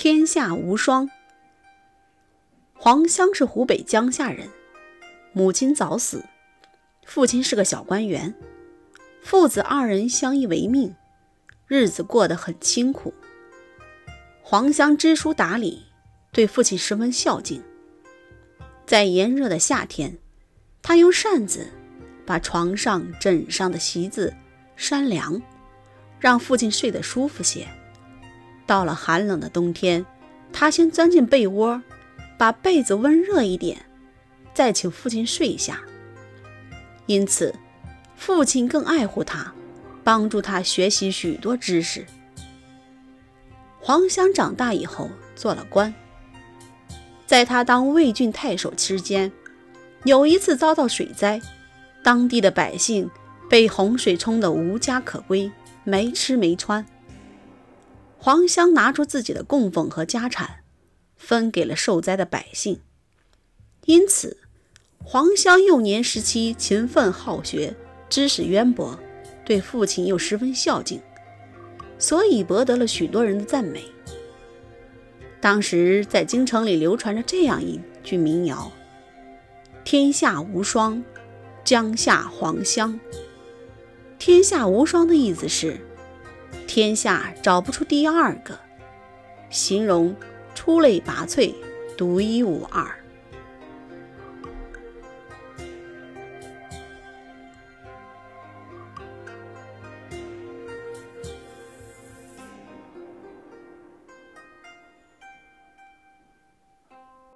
天下无双。黄香是湖北江夏人，母亲早死，父亲是个小官员，父子二人相依为命，日子过得很清苦。黄香知书达理，对父亲十分孝敬。在炎热的夏天，他用扇子把床上、枕上的席子扇凉，让父亲睡得舒服些。到了寒冷的冬天，他先钻进被窝，把被子温热一点，再请父亲睡一下。因此，父亲更爱护他，帮助他学习许多知识。黄香长大以后做了官，在他当魏郡太守期间，有一次遭到水灾，当地的百姓被洪水冲得无家可归，没吃没穿。黄香拿出自己的供奉和家产，分给了受灾的百姓。因此，黄香幼年时期勤奋好学，知识渊博，对父亲又十分孝敬，所以博得了许多人的赞美。当时在京城里流传着这样一句民谣：“天下无双，江夏黄香。”天下无双的意思是。天下找不出第二个，形容出类拔萃、独一无二。